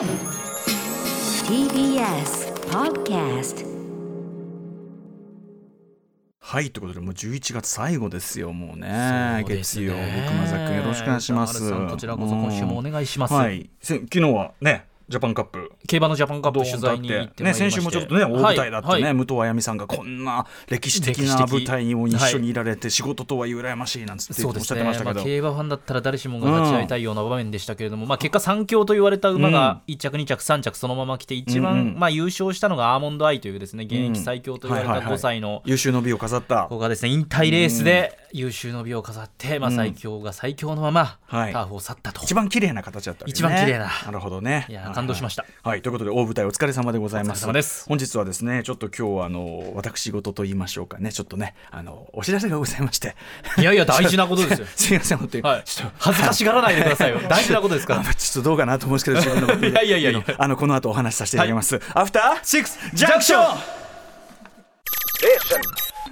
TBS Podcast はいということでもう11月最後ですよもうね。そうです月曜熊崎君よろしくお願いします。こちらこそ今週もお願いします。うん。はい。せ昨日はねジャパンカップ。競馬のジャパンカップ取材に行ってね、先週もちょっとね大舞台だってね、はいはい武藤あやみさんがこんな歴史的な舞台にも一緒にいられて仕事とは羨ましいなんつっておっしゃってましたけど、まあ、競馬ファンだったら誰しもが立ち会いたいような場面でしたけれども、まあ、結果3強と言われた馬が1着2着3着そのまま来て一番、うんうん。まあ、優勝したのがアーモンドアイというですね。現役最強と言われたうんはいはいはい。5歳の。優秀の美を飾った。子がですね引退レースで優秀の美を飾って、まあ、最強が最強のままタはい。ーフを去ったと。一番綺麗な形だったわけね。一番綺麗な。なるほどね。いや感動しました。はい、はいということで大舞台お疲れ様でございます。お疲れ様です。本日はですねちょっと今日はあの私事と言いましょうかね。ちょっとねあのお知らせがございまして。いやいや大事なことですよ。すいません本当に、はい。ちょっと恥ずかしがらないでくださいよ。大事なことですか ちょっとどうかなと思うんですけどいやいやいやいや。あのこの後お話しさせていただきます、アフターシックスジャンクション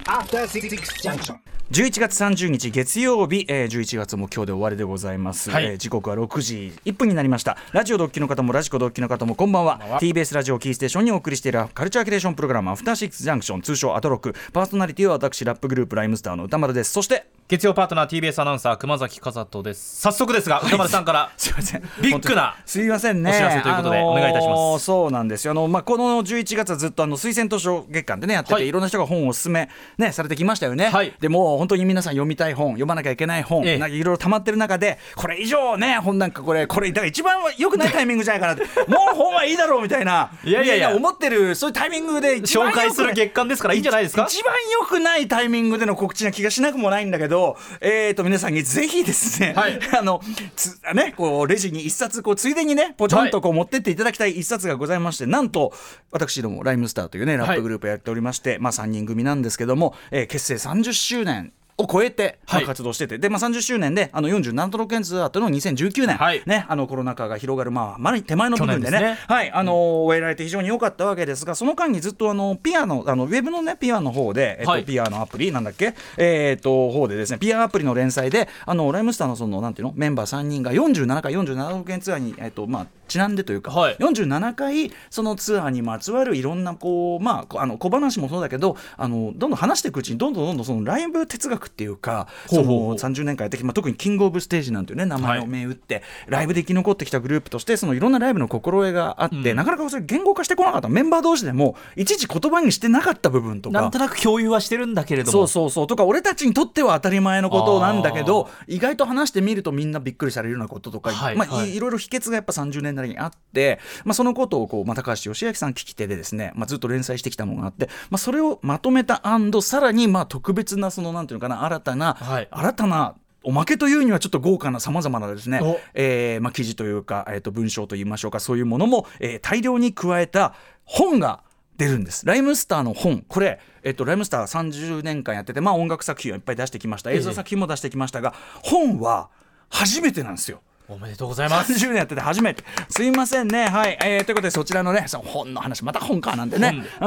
After Six Junction. 11月30日月曜日、えー、11月も今日で終わりでございます、はい。えー時刻は6時1分になりました。ラジオドッキの方もラジコドッキの方もこんばんは。は。TBS ラジオキーステーションにお送りしているカルチャーキュレーションプログラムアフターシックスジャンクション通称アトロック。パーソナリティは私ラップグループライムスターの歌丸です。そして月曜パートナー TBS アナウンサー熊崎和人です。早速ですが歌丸さんから すいません。ビッグなすいませんね。お知らせということでお願いいたします。そうなんですよ。あの、まあ、この11月はずっとあの推薦図書月間でねやってて、はい。い、ろんな人が本をおすすめ、ね、されてきましたよね、はい。でもう本当に皆さん読みたい本読まなきゃいけない本、ええ。なんかいろいろ溜まってる中でこれ以上ね本なんかこれこれだから一番良くないタイミングじゃないかなってもう本はいいだろうみたいないやいやいや。思ってるそういうタイミングで紹介する月間ですからいいんじゃないですか？一番良くないタイミングでの告知な気がしなくもないんだけど、えー、と皆さんにぜひですね、はい。あのつねこうレジに一冊こうついでにねポチョンとこう持ってっていただきたい一冊がございまして、なんと私どもライムスターというねラップグループやっておりまして、まあ3人組なんですけども、えー結成30周年を超えて、まあはい。活動してて。で、まあ、30周年であの47都道府県ツアーというのを2019年、はい。ね、あのコロナ禍が広がる、まあ、まだ手前の部分でね。ね。はい、あの終えられて非常に良かったわけですがその間にずっとあのピアノあのウェブのねピアの方で、えっとはい。ピアのアプリなんだっけ？えっと方でですねピアアプリの連載であのライムスターのそのなんていうの？メンバー3人が47回47都道府県ツアーにえっとまあちなんでというか、はい。47回そのツアーにまつわるいろんなこうまあこあの小話もそうだけどあのどんどん話していくうちにどんどんどんどんそのライブ哲学っていうかその30年間やってきて、まあ、特にキングオブステージなんていうね名前をはい銘打って、ライブで生き残ってきたグループとしてそのいろんなライブの心得があって、なかなかそれ言語化してこなかった。メンバー同士でもいちいち言葉にしてなかった部分とか。なんとなく共有はしてるんだけれども。そうそうそう。とか俺たちにとっては当たり前のことなんだけど意外と話してみるとみんなびっくりされるようなこととか、まあはい。はいい、いろいろ秘訣がやっぱ30年なりにあって、まあ、そのことをこう、まあ、高橋義明さん聞き手でですね、まあ、ずっと連載してきたものがあって、まあ、それをまとめたさらにまあ特別なそのなんていうのかな新たな、はい。新たなおまけというにはちょっと豪華なさまざまなですねお、えーまあ、記事というか、えー、と文章といいましょうかそういうものも、えー大量に加えた本が出るんです。ライムスターの本。これ、えっと、ライムスター30年間やってて、まあ、音楽作品をいっぱい出してきました。映像作品も出してきましたが、本は初めてなんですよ。おめでとうございます。30年やってて初めて。すいませんね。はい、えーということでそちらのねその本の話また本かなんてね。う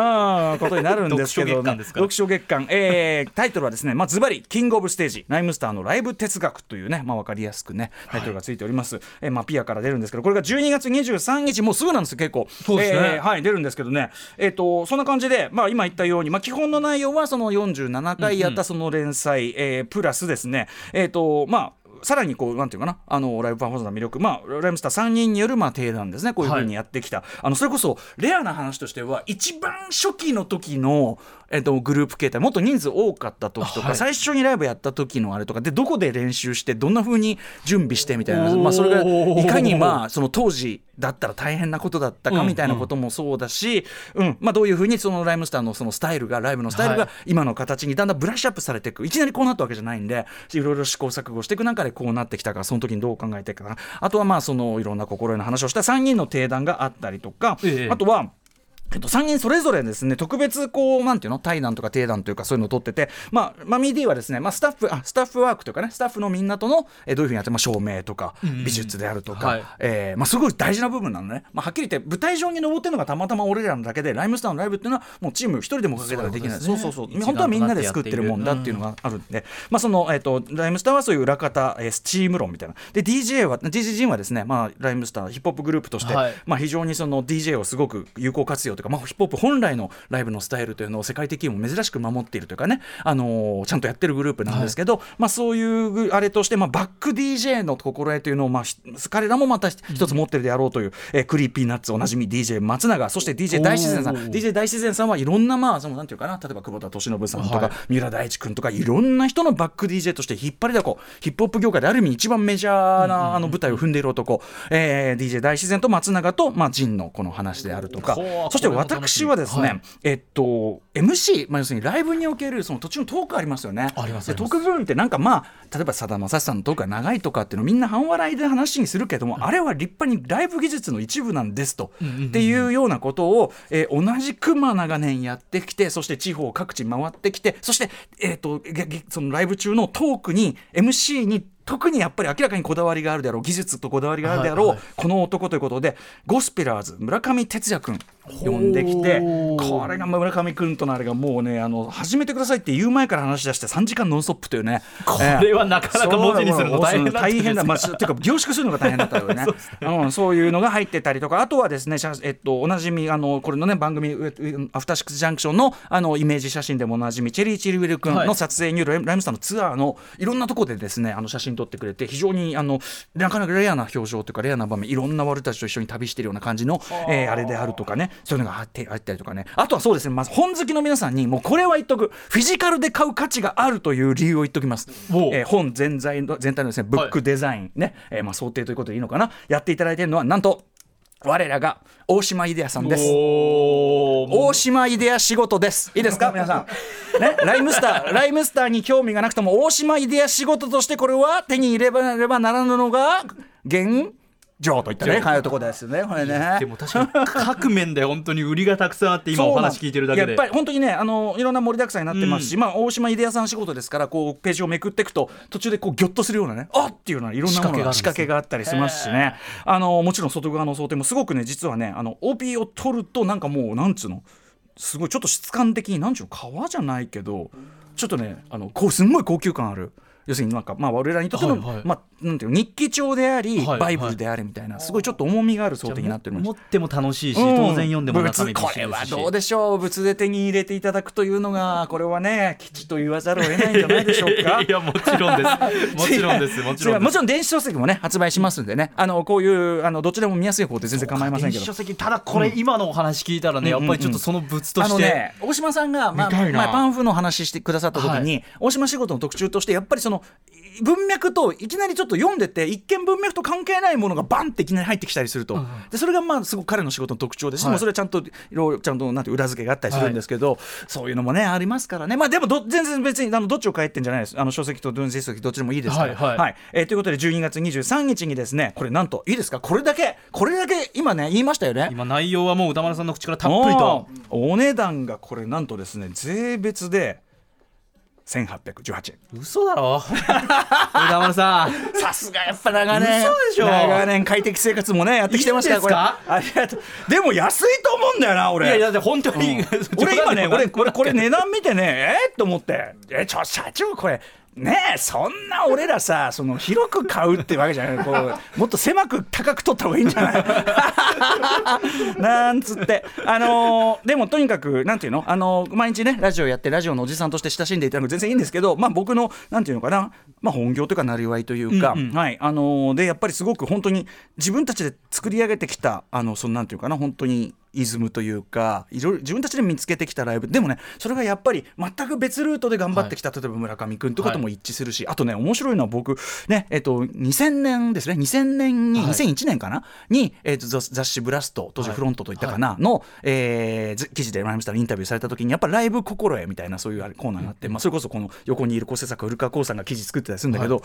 んことになるんですけど、読書月間ですから。読書月間、えータイトルはですねまあズバリキングオブステージライムスターのライブ哲学というねまあわかりやすくねタイトルがついております、えーまあピアから出るんですけどこれが12月23日もうすぐなんですよ結構。そうですね。えーはい出るんですけどね。えっ、とそんな感じでまあ今言ったようにまあ基本の内容はその47回やったその連載、えープラスですね。えっ、とまあさらにこうなんていうかなあのライブパフォーマンスの魅力。まあライムスター3人によるまあ定談ですね。こういうふうにやってきた、あのそれこそレアな話としては一番初期の時の、えっと、グループ形態。もっと人数多かった時とか、はい。最初にライブやった時のあれとかでどこで練習してどんなふうに準備してみたいな、まあ、それがいかにまあその当時だったら大変なことだったかみたいなこともそうだし、うん。まあ、どういうふうにそのライムスターのそのスタイルがライブのスタイルがはい。今の形にだんだんブラッシュアップされていく。いきなりこうなったわけじゃないんでいろいろ試行錯誤していく中でこうなってきたかその時にどう考えていくかあとはまあそのいろんな心得の話をした3人の定談があったりとか、ええ。あとはえっと、3人それぞれですね特別こうなんていうの対談とか鼎談というかそういうのを取ってて、まあ、マミー D はですね、まあ、スタッフあスタッフワークというかねスタッフのみんなとの、えーどういうふうにやって、まあ、照明とか美術であるとか、はい。えーまあ、すごい大事な部分なのね、まあ、はっきり言って舞台上に登ってるのがたまたま俺らのだけでライムスターのライブっていうのはもうチーム一人でも欠けたらできない。そうそうそう。そう本当はみんなで作ってるもんだっていうのがあるんで、まあそのえっとライムスターはそういう裏方、えー、チーム論みたいな。で DJ は DJ ジンはですね、まあ、ライムスターヒップホップグループとして、はい。まあ、非常にその DJ をすごく有効活用というか、まあ、ヒップホップ本来のライブのスタイルというのを世界的にも珍しく守っているというかね、あのーちゃんとやってるグループなんですけど、まあ、そういうぐあれとして、まあ、バック DJ の心得というのを、まあ、ひ彼らもまた一つ持ってるであろうという、えークリーピーナッツおなじみ DJ 松永そして DJ 大自然さん。DJ 大自然さんはいろんなまあそのなんていうかな例えば久保田利伸さんとか、はい。三浦大知君とかいろんな人のバック DJ として引っ張りだこヒップホップ業界である意味一番メジャーなあの舞台を踏んでいる男、えー DJ 大自然と松永と、まあ、ジンのこの話であるとか。そして私はですね、はい。えっと MC、まあ、要するにライブにおけるその途中のトークありますよね。ありますでトーク部分ってなんかまあ例えばさだまさしさんのトークが長いとかっていうのをみんな半笑いで話にするけども、あれは立派にライブ技術の一部なんですと、っていうようなことを、えー同じくま長年やってきてそして地方各地回ってきてそして、えー、とげげそのライブ中のトークに MC に特にやっぱり明らかにこだわりがあるであろう技術とこだわりがあるであろう、はいはい。この男ということでゴスペラーズ村上哲也君呼んできてこれが村上君とのあれがもうねあの始めてくださいって言う前から話し出して3時間ノンストップというね。これはなかなか文字にするの大変だったんです大変だ、まあ、ていうか凝縮するのが大変だったよねうん、そういうのが入ってたりとかあとはですね、写えっと、おなじみあのこれのね番組アフターシックスジャンクションのあのイメージ写真でもおなじみチェリー・チリウェル君の撮影によるライライムスターのツアーのいろんなところでですねあの写真撮ってくれて非常にあのなかなかレアな表情というかレアな場面いろんな俺たちと一緒に旅してるような感じの、えーあれであるとかねそういうのがあってあったりとかね。あとはそうですね、まず本好きの皆さんにもうこれは言っとく。フィジカルで買う価値があるという理由を言っときます。えー本全体の全体のですねブックデザインね、えーまあ、想定ということでいいのかな。やっていただいているのはなんと我らが大島イデアさんです。大島イデア仕事です。いいですか？皆さん。ね、ライムスター、ライムスターに興味がなくても、大島イデア仕事としてこれは手に入ればればならぬのが、現状といったね、はい、ところですよね、これね。でも確かに各面で 本当に売りがたくさんあって今お話聞いてるだけで。やっぱり本当にねあのいろんな盛りだくさんになってますし、まあ、大島秀也さん仕事ですからこうページをめくっていくと途中でこうギョッとするようなねあっ！っていうようないろんなものが仕仕掛掛けがあったりしますしね。あのもちろん外側の想定もすごくね実はねあの帯を取るとなんかもうなんつうのすごいちょっと質感的になんちゅうの革じゃないけどちょっとねあのこうすんごい高級感ある。要するになんかまあ俺らにとっての、はいはい。まあなんていうの日記帳であり、はいはい。バイブルでありみたいなすごいちょっと重みがある想定になってる持っても楽しいし、うん。当然読んでも中身これはどうでしょう？物で手に入れていただくというのが これはね吉と言わざるを得ないんじゃないでしょうか？いやもちろんです。もちろんです。もちろんもちろん。電子書籍もね発売しますんでね。あのこういうあのどちらも見やすい方で全然構いませんけど。電子書籍ただこれ今のお話聞いたらね、やっぱりちょっとその物とあして、のね、大島さんが、まあ見たいな。まあ、パンフの話してくださった時に、は大島仕事の特徴としてやっぱりその文脈といきなりちょっと読んでて一見文脈と関係ないものがバンっていきなり入ってきたりすると、でそれがまあすごく彼の仕事の特徴ですし、はいそれはちゃんといろいろちゃんとなんて裏付けがあったりするんですけど、そういうのもねありますからね。まあでもど全然別にあのどっちを書いてんじゃないです。あの書籍と電子書籍どっちでもいいですから。はいはい。えーということで12月23日にですねこれなんといいですか？これだけこれだけ今ね言いましたよね。今内容はもう歌丸さんの口からたっぷりと。お値段がこれなんとですね税別で1818円。嘘だろ？歌丸さん。さすがやっぱ長年。嘘でしょ。長年快適生活もねやってきてますからありがとう。でも安いと思うんだよな俺。いやいやだって本当に、俺今ね 俺これこれ値段見てねえー、と思って。えちょ社長これねえそんな俺らさその広く買うってわけじゃない。こうもっと狭く高く取った方がいいんじゃない？なんつって。あのーでもとにかくなんていうの？あのー毎日ねラジオやってラジオのおじさんとして親しんでいただく全然いいんですけどまあ僕のなんていうのかな？まあ本業というかなりわいというか、うんうんはい。あのーでやっぱりすごく本当に自分たちで作り上げてきたあのそのなんていうかな？本当にイズムというかいろいろ自分たちで見つけてきたライブ。でもねそれがやっぱり全く別ルートで頑張ってきた、例えば村上君とかとも一致するし、あとね面白いのは僕ねえっと2000年ですね。2000年に、はい。2001年かな？に、えっと雑雑誌「ブラスト」当時はいフロントといったかな、の、えーず記事でライムスターにインタビューされた時にやっぱライブ心得みたいなそういうコーナーがあって、まあ、それこそこの横にいる構成作古川光さんが記事作ってたりするんだけど、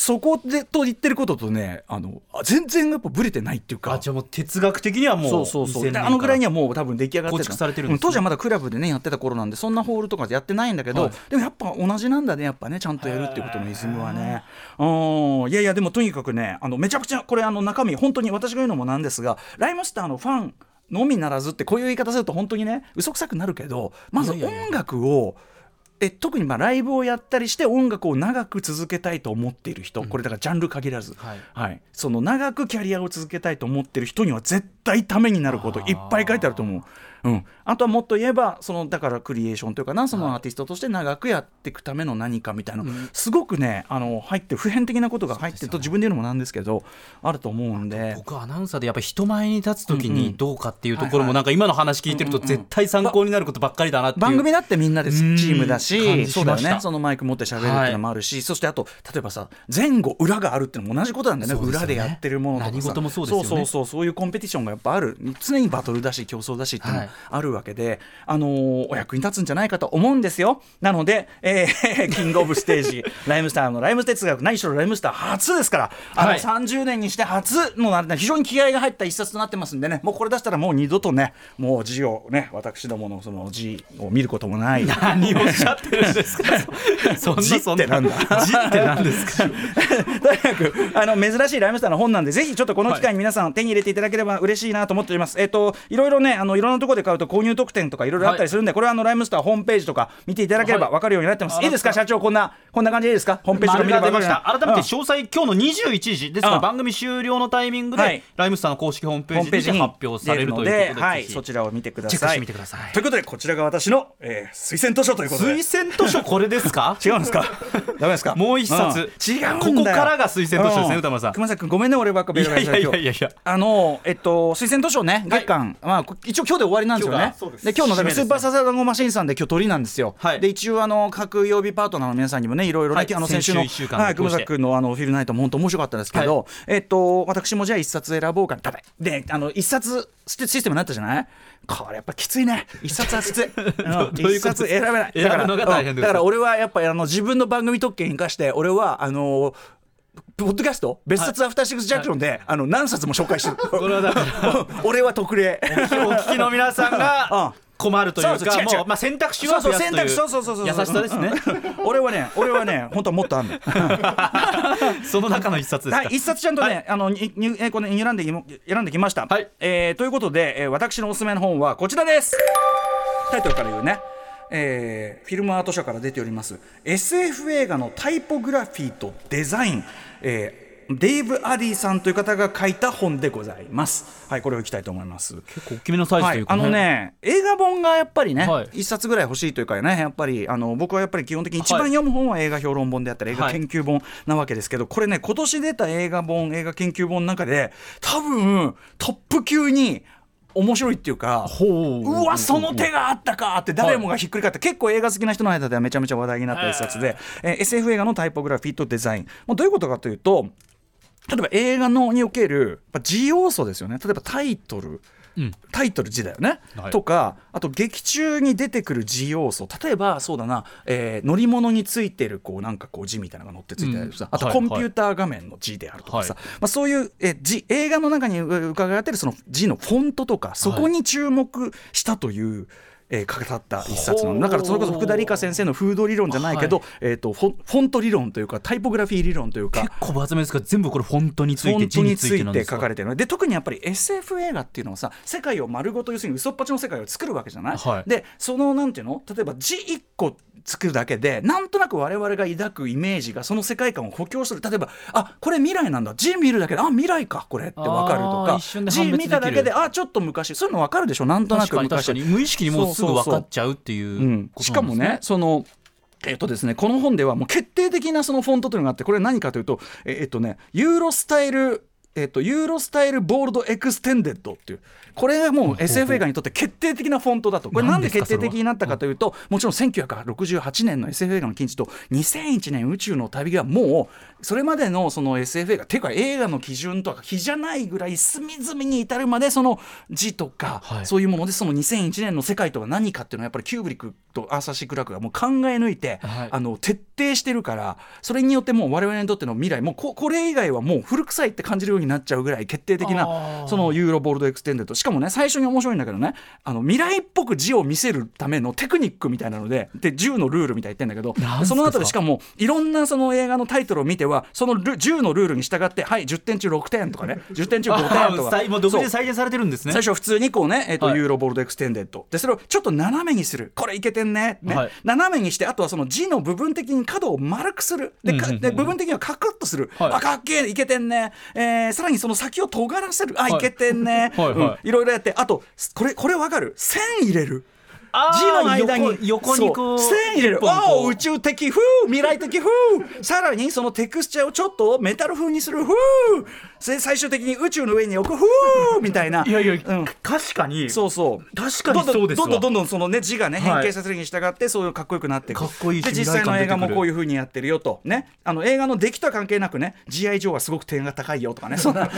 そこでと言ってることとねあのあ全然やっぱブレてないっていうか。あじゃあもう哲学的にはもうそうそうそう。2000年であのぐらいにははもう多分出来上がって構築されてるんですねう当時はまだクラブでねやってた頃なんでそんなホールとかでやってないんだけど、はい。でもやっぱ同じなんだねやっぱねちゃんとやるっていうことのイズムはね。うん。いやいやでもとにかくねあのめちゃくちゃこれあの中身本当に私が言うのもなんですがライムスターのファンのみならずってこういう言い方すると本当にね嘘くさくなるけどまず音楽をえ特にまあライブをやったりして音楽を長く続けたいと思っている人、これだからジャンル限らず、はい。はい、その長くキャリアを続けたいと思ってる人には絶対ためになることいっぱい書いてあると思う。うん、あとはもっと言えばそのだからクリエーションというかなそのアーティストとして長くやっていくための何かみたいな、すごくねあの入って普遍的なことが入ってると自分で言うのもなんですけどあると思うんで。僕はアナウンサーでやっぱり人前に立つ時にどうかっていうところはいはい。もなんか今の話聞いてると絶対参考になることばっかりだなっていう。番組だってみんなでチうんームだ感しそうだよね。そのマイク持って喋るっていうのもあるし、そしてあと例えばさ前後裏があるっていうのも同じことなんだよね。ね。裏でやってるものとかさ。何事もそうですよね。そうそうそうそういうコンペティションがやっぱある。常にバトルだし競争だしっていうのあるわけで、あのーお役に立つんじゃないかと思うんですよ。なので、えー キングオブステージライムスターのライム哲学何しろライムスター初ですからあの、はい。30年にして初のなんて非常に気合が入った一冊となってますんでね。もうこれ出したらもう二度とねもう字をね私どものその字を見ることもない。何をおっしゃってるんですか。そんな字そんってなんだ。字って何ですか。とにかくあの珍しいライムスターの本なんでぜひちょっとこの機会に皆さん手に入れていただければ嬉しいなと思っております、えっといろいろねあのいろんなところで買うと購入特典とかいろいろあったりするんで、これはあのライムスターホームページとか見ていただければはい。分かるようになってます、あい、いですか？社長こんなこんな感じでいいですか？ホームページとか丸見ればが出ました。分か改めて詳細、今日の21時ですかうん。ら番組終了のタイミングで、はい。ライムスターの公式ホームペホージにージに発表されるということ出でるので、はい、そちらを見てください。ということでこちらが私の、えー推薦図書ということで。推薦図書これですか？違うんですか？ダメですか？もう一冊。ん。違うんだよ。ここからが推薦図書ですねうん歌丸さん。熊崎君ごめんね俺ばっかベいやいやいやいやあのえっと推薦図書ね月間、まあこ一応今日で終わりなんですよねで今日のだスーパーサザダンゴマシンさんで今日鳥なんですよ、はい。で一応あの各曜日パートナーの皆さんにもねいろいろね、はいあの先週のはい、熊崎君のあのフィルナイトも本当面白かったですけど、えっと私もじゃあ一冊選ぼうかな。であの一冊システムになったじゃない？これやっぱきついね。一冊はきつい、一冊選べない。だから俺はやっぱりあの自分の番組特権生かして俺はあのポッドキャスト？別冊アフターシックスジャンクションで、あの何冊も紹介してる。これはだから俺は特例。お聞きの皆さんが 困るというかもうまあ選択肢は増やすという選択肢そうそうそうそう。優しさですね。うん。俺はね俺はね本当はもっとあんの その中の一冊ですか？はい、一冊ちゃんとね、あのににえーこの選んで選んできました。はい。えーということで、えー私のおすすめの本はこちらです。タイトルから言うね。えーフィルムアート社から出ております。SF 映画のタイポグラフィーとデザイン、えーデイブ・アディさんという方が書いた本でございます。はい、これをいきたいと思います。結構大きめのサイズはい、というか、あのね映画本がやっぱりね、はい。一冊ぐらい欲しいというかねやっぱりあの僕はやっぱり基本的に一番読む本は映画評論本であったり、映画研究本なわけですけどこれね今年出た映画本映画研究本の中で多分トップ級に面白いっていうかほううわその手があったかって誰もがひっくり返って、結構映画好きな人の間ではめちゃめちゃ話題になった一冊で、えー SF 映画のタイポグラフィーとデザイン。もうどういうことかというと例えば映画のにおけるやっぱ字要素ですよね。例えばタイトル、うんタイトル字だよね、はい。とかあと劇中に出てくる字要素。例えばそうだな、えー乗り物についてるこうなんかこう字みたいなのが載ってついてたりさ、あとうんはいコンピューター画面の字であるとかさ、はい。まあ、そういうえ字映画の中にう伺ってるその字のフォントとかそこに注目したという、えー語った一冊なの。だからそれこそ福田理香先生のフード理論じゃないけど、えー、とフォンフォント理論というかタイポグラフィー理論というか結構分厚めですが全部これフォントについ本て字についいて書かれてるの。で特にやっぱり SF 映画っていうのはさ世界を丸ごと要するに嘘っぱちの世界を作るわけじゃない、はい。でそのなんていうの？例えば字1個作るだけでなんとなく我々が抱くイメージがその世界観を補強する。例えばあこれ未来なんだ。字見るだけであ未来かこれって分かるとか。字見ただけであちょっと昔。そういうの分かるでしょ？なんとなく昔。かに無意識にもうすぐ分かっちゃうっていうしかもねそのえっとですね、この本ではもう決定的なそのフォントというのがあってこれ何かというとええっとねユーロスタイルえっとユーロスタイルボールドエクステンデッドっていう。これがもう SF 映画にとって決定的なフォントだと。これなんで決定的になったかというともちろん1968年の SF 映画の金字塔2001年宇宙の旅がもうそれまでのその SF 映画ていうか映画の基準とか比じゃないぐらい隅々に至るまでその字とか、はい。そういうものでその2001年の世界とは何かっていうのはやっぱりキューブリックとアーサー・シー・クラークがもう考え抜いて、はい。あの徹底してるからそれによってもう我々にとっての未来もうここれ以外はもう古臭いって感じるようになっちゃうぐらい決定的あなー。そのユーロボールドエクステンデッド。しかもね最初に面白いんだけどねあの未来っぽく字を見せるためのテクニックみたいなのでで10のルールみたいに言ってんだけどその後でしかもいろんなその映画のタイトルを見てはそのル10のルールに従ってはい10点中6点とかね 10点中5点とか。あもう独自で再現されてるんですね。最初普通にこうね、えーとはい。ユーロボールドエクステンデッド。でそれをちょっと斜めにする。これいけてんね。ね、はい。斜めにしてあとはその字の部分的に角を丸くする。で部分的にはカクッとする、はい。あかっけえいけてんね、えーさらにその先を尖らせる。あ、はい。い、けてんね、はいはい。うん。いろいろやって。あとこれこれわかる？線入れる字の間に横横にこう線入れる。おお宇宙的風未来的風。さらにそのテクスチャーをちょっとメタル風にする。風で最終的に宇宙の上に置く。風みたいな。いやいや、うん。確かに。そうそう。確かにそうですわ。どんどんどんどんそのね字がねはい。変形させるに従ってそういうかっこよくなっていくかっこいいしで実際の映画もこういう風にやってるよと。ね。あの映画の出来とは関係なくね GI 上はすごく点が高いよとかね。その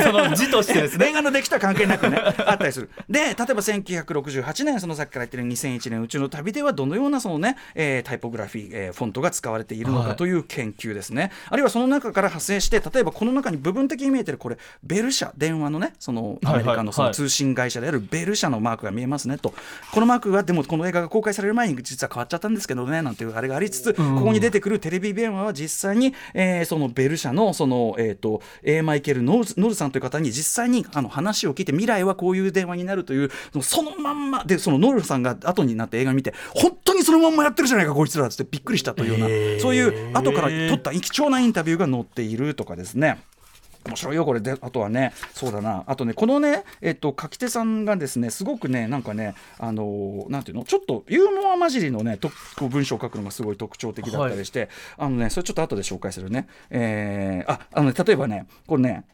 その字としてですね。映画の出来とは関係なくねあったりする。で例えば1968年そのさっきから言ってる2001年宇宙の旅ではどのようなそのね、えータイポグラフィー、えーフォントが使われているのはい。かという研究ですね、あるいはその中から派生して例えばこの中に部分的に見えてるこれベル社電話のねそのアメリカのそのはい。通信会社であるベル社のマークが見えますねと。このマークはでもこの映画が公開される前に実は変わっちゃったんですけどねなんていうあれがありつつ、ここに出てくるテレビ電話は実際に、えーそのベル社のその、えー、と A. マイケルノルノルさんという方に実際にあの話を聞いて未来はこういう電話になるというそのそのまんまでそのノルさんが後になって映画見て本当にそのまんまやってるじゃないかこいつらっつってびっくりしたというようなそういう後から撮った貴重なインタビューが載っているとかですね。面白いよこれ。であとはねそうだな。あとねこのねえっと書き手さんがですねすごくねなんかねあのーなんていうの？ちょっとユーモア混じりのねとこう文章を書くのがすごい特徴的だったりして、あのねそれちょっと後で紹介するね。えーああのね例えばねこれね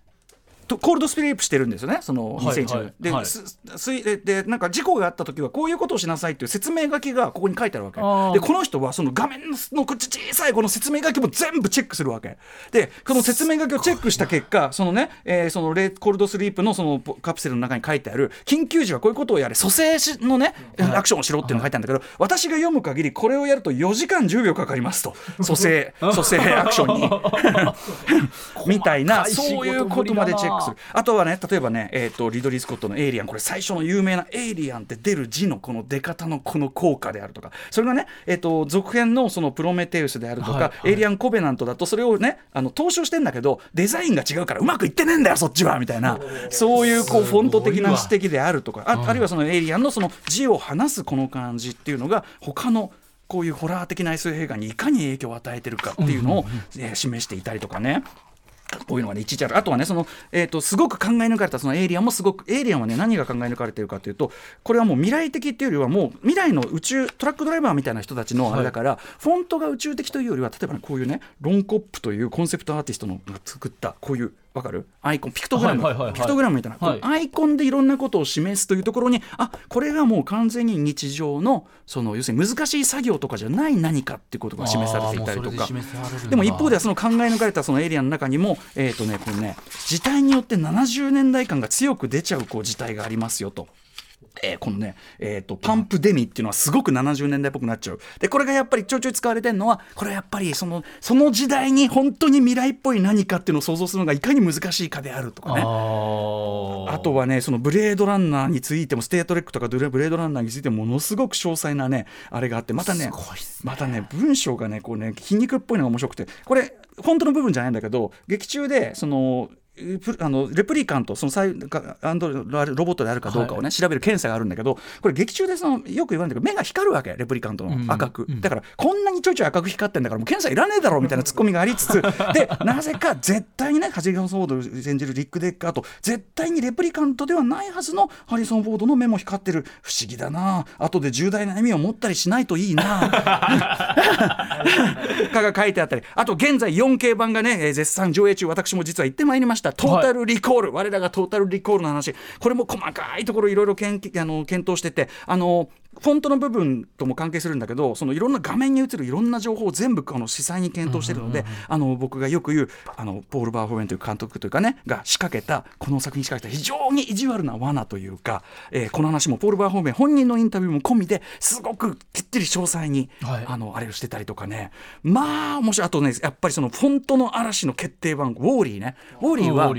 とコールドスリープしてるんですよね、そのはい2001年、はいで、ででなんか事故があった時はこういうことをしなさいっていう説明書きがここに書いてあるわけ。でこの人はその画面の口小さいこの説明書きも全部チェックするわけ。でこの説明書きをチェックした結果そのね、えーそのレコールドスリープのそのポカプセルの中に書いてある。緊急時はこういうことをやれ。蘇生しのねアクションをしろっていうのが書いてあるんだけど、私が読む限りこれをやると4時間10秒かかりますと。蘇生蘇生アクションに。みたいな。そういうことまでチェックする。あとはね例えばね、えー、とリドリー・スコットの「エイリアン」これ最初の有名な「エイリアン」って出る字のこの出方のこの効果であるとか。それがね、えー、と続編のそのプロメテウスであるとか、はいはい。エイリアン・コベナントだとそれをねあの踏襲してんだけどデザインが違うからうまくいってねえんだよそっちはみたいな。そういうこうフォント的な指摘であるとか。ああるいはそのエイリアンのその字を話すこの感じっていうのが他のこういうホラー的な SF 映画にいかに影響を与えてるかっていうのを、えー示していたりとかね。こういうのがね、いちいちある。あとはね、その、えっ、と、すごく考え抜かれた、そのエイリアンもすごく、エイリアンはね、何が考え抜かれてるかというと、これはもう未来的っていうよりは、もう未来の宇宙、トラックドライバーみたいな人たちのあれだから、フォントが宇宙的というよりは、例えばね、こういうね、ロンコップというコンセプトアーティストのが作った、こういう、わかる？アイコン、ピクトグラム、はいはいはいはい。ピクトグラムみたいな、はい。アイコンでいろんなことを示すというところに、あこれがもう完全に日常の、その、要するに難しい作業とかじゃない何かっていうことが示されていたりとか。でも一方ではその考え抜かれたそのエイリアンの中にも、えーとね、このね字体によって70年代感が強く出ちゃうこう字体がありますよと。えーこのね、えー、とパンプデミっていうのはすごく70年代っぽくなっちゃう。でこれがやっぱりちょいちょい使われてるのはこれはやっぱりそのその時代に本当に未来っぽい何かっていうのを想像するのがいかに難しいかであるとかね。ああとはねそのブレードランナーについてもスタートレックとかブレブレードランナーについてもものすごく詳細なねあれがあってまたねまたね文章がねこうね皮肉っぽいのが面白くて。これ本当の部分じゃないんだけど劇中でそのプあのレプリカントそのサイがアンドロロボットであるかどうかをね、調べる検査があるんだけどこれ劇中でそのよく言われるん。だけど目が光るわけレプリカントの赤く、だからこんなにちょいちょい赤く光ってんだからもう検査いらねえだろみたいなツッコミがありつつ でなぜか絶対にねハジソン・フォード演じるリック・デッカーと絶対にレプリカントではないはずのハリソン・フォードの目も光ってる。不思議だな。後で重大な意味を持ったりしないといいな。かが書いてあったり。あと現在 4K 版がねえー絶賛上映中。私も実は行ってまいりましたしたトータルリコール、我らがトータルリコールの話。これも細かいところいろいろ検あの検討しててあのフォントの部分とも関係するんだけどそのいろんな画面に映るいろんな情報を全部この司祭に検討してるので、あの僕がよく言うあのポール・バーホーメンという監督というかねが仕掛けたこの作品に仕掛けた非常に意地悪な罠というか、えーこの話もポール・バーホーメン本人のインタビューも込みですごくきっちり詳細に、はい。あのあれをしてたりとかね。まあ面白いあとねやっぱりそのフォントの嵐の決定版ウォーリーね。ウォーリーは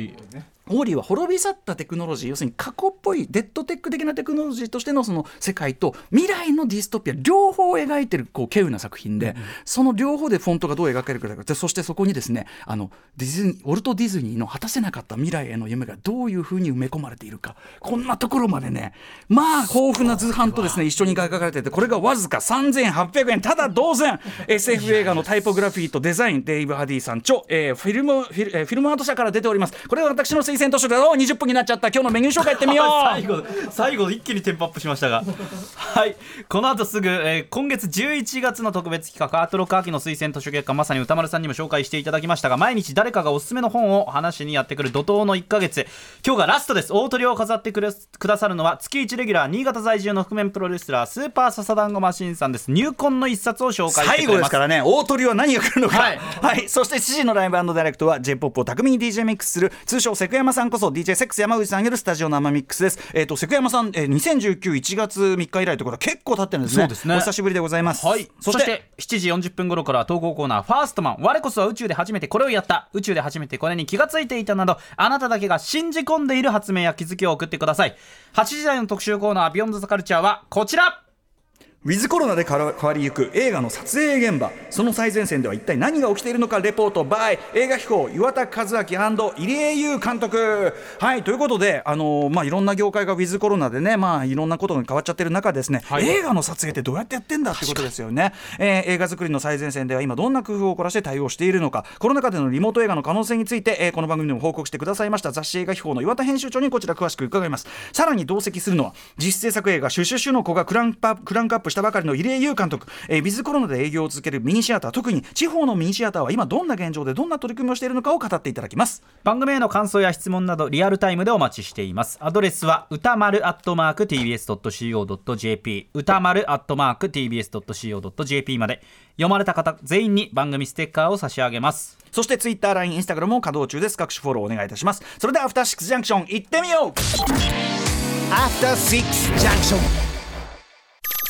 ウォーリーは滅び去ったテクノロジー要するに過去っぽいデッドテック的なテクノロジーとしてのその世界と未来のディストピア両方を描いてるこう稀有な作品で、その両方でフォントがどう描けるかでそしてそこにですねあのディズニーウォルト・ディズニーの果たせなかった未来への夢がどういうふうに埋め込まれているかこんなところまでねまあ豊富な図版とですね一緒に描かれててこれがわずか3800円ただ同然 SF 映画のタイポグラフィーとデザインデイブ・ハディさん著、えーフィルムフィル,、えーフィルムアート社から出ております。これが私の推薦図書でお20分になっちゃった今日のメニュー紹介いってみよう。最後最後一気にテンポアップしましたが。はい。この後すぐ、えー今月11月の特別企画アートロック秋の推薦図書月間まさに歌丸さんにも紹介していただきましたが毎日誰かがおすすめの本を話しにやってくる怒涛の1ヶ月。今日がラストです。大鳥を飾ってくれくださるのは月1レギュラー新潟在住の覆面プロレスラースーパーササダンゴマシンさんです。入魂の一冊を紹介して最後ですからね。大鳥は何が来るのか。はい。はい、そして7時のライブダイレクトは j p o p を巧みに DJ ミックスする通称セクヤマさんこそ DJ セックス山口さんによるスタジオ生ミックスです。えっ、とセクヤマさん、えー、20191月3日以来ということは結構経ってるんですね。そうですね。お久しぶりでございます。はい、そしそしてて7時40分頃からは投稿コーナー「ファーストマン我こそは宇宙で初めてこれをやった。宇宙で初めてこれに気がついていた」などあなただけが信じ込んでいる発明や気づきを送ってください。8時台の特集コーナー「ビヨンドザカルチャーはこちらウィズコロナで変わりゆく映画の撮影現場。その最前線では一体何が起きているのかレポート by 映画飛行岩田和明入江優監督。はいということであのーまあいろんな業界がウィズコロナでねまあいろんなことが変わっちゃってる中ですね、はい。映画の撮影ってどうやってやってんだってことですよね、えー映画作りの最前線では今どんな工夫を凝らして対応しているのかコロナ禍でのリモート映画の可能性について、えーこの番組でも報告してくださいました。雑誌映画飛行の岩田編集長にこちら詳しく伺います。さらに同席するのは実制作映画「シュシュシュの子」がクランクアップクランクアップしたばかりの入江優監督、えー、ウィズコロナで営業を続けるミニシアター。特に地方のミニシアターは今どんな現状でどんな取り組みをしているのかを語っていただきます。番組への感想や質問などリアルタイムでお待ちしています。アドレスは歌丸 @tbs.co.jp 歌丸 @tbs.co.jp まで。読まれた方全員に番組ステッカーを差し上げます。そしてツイッター、LINE、インスタグラムも稼働中です。各種フォローお願いいたします。それではアフターシックスジャンクション行ってみよう。After Six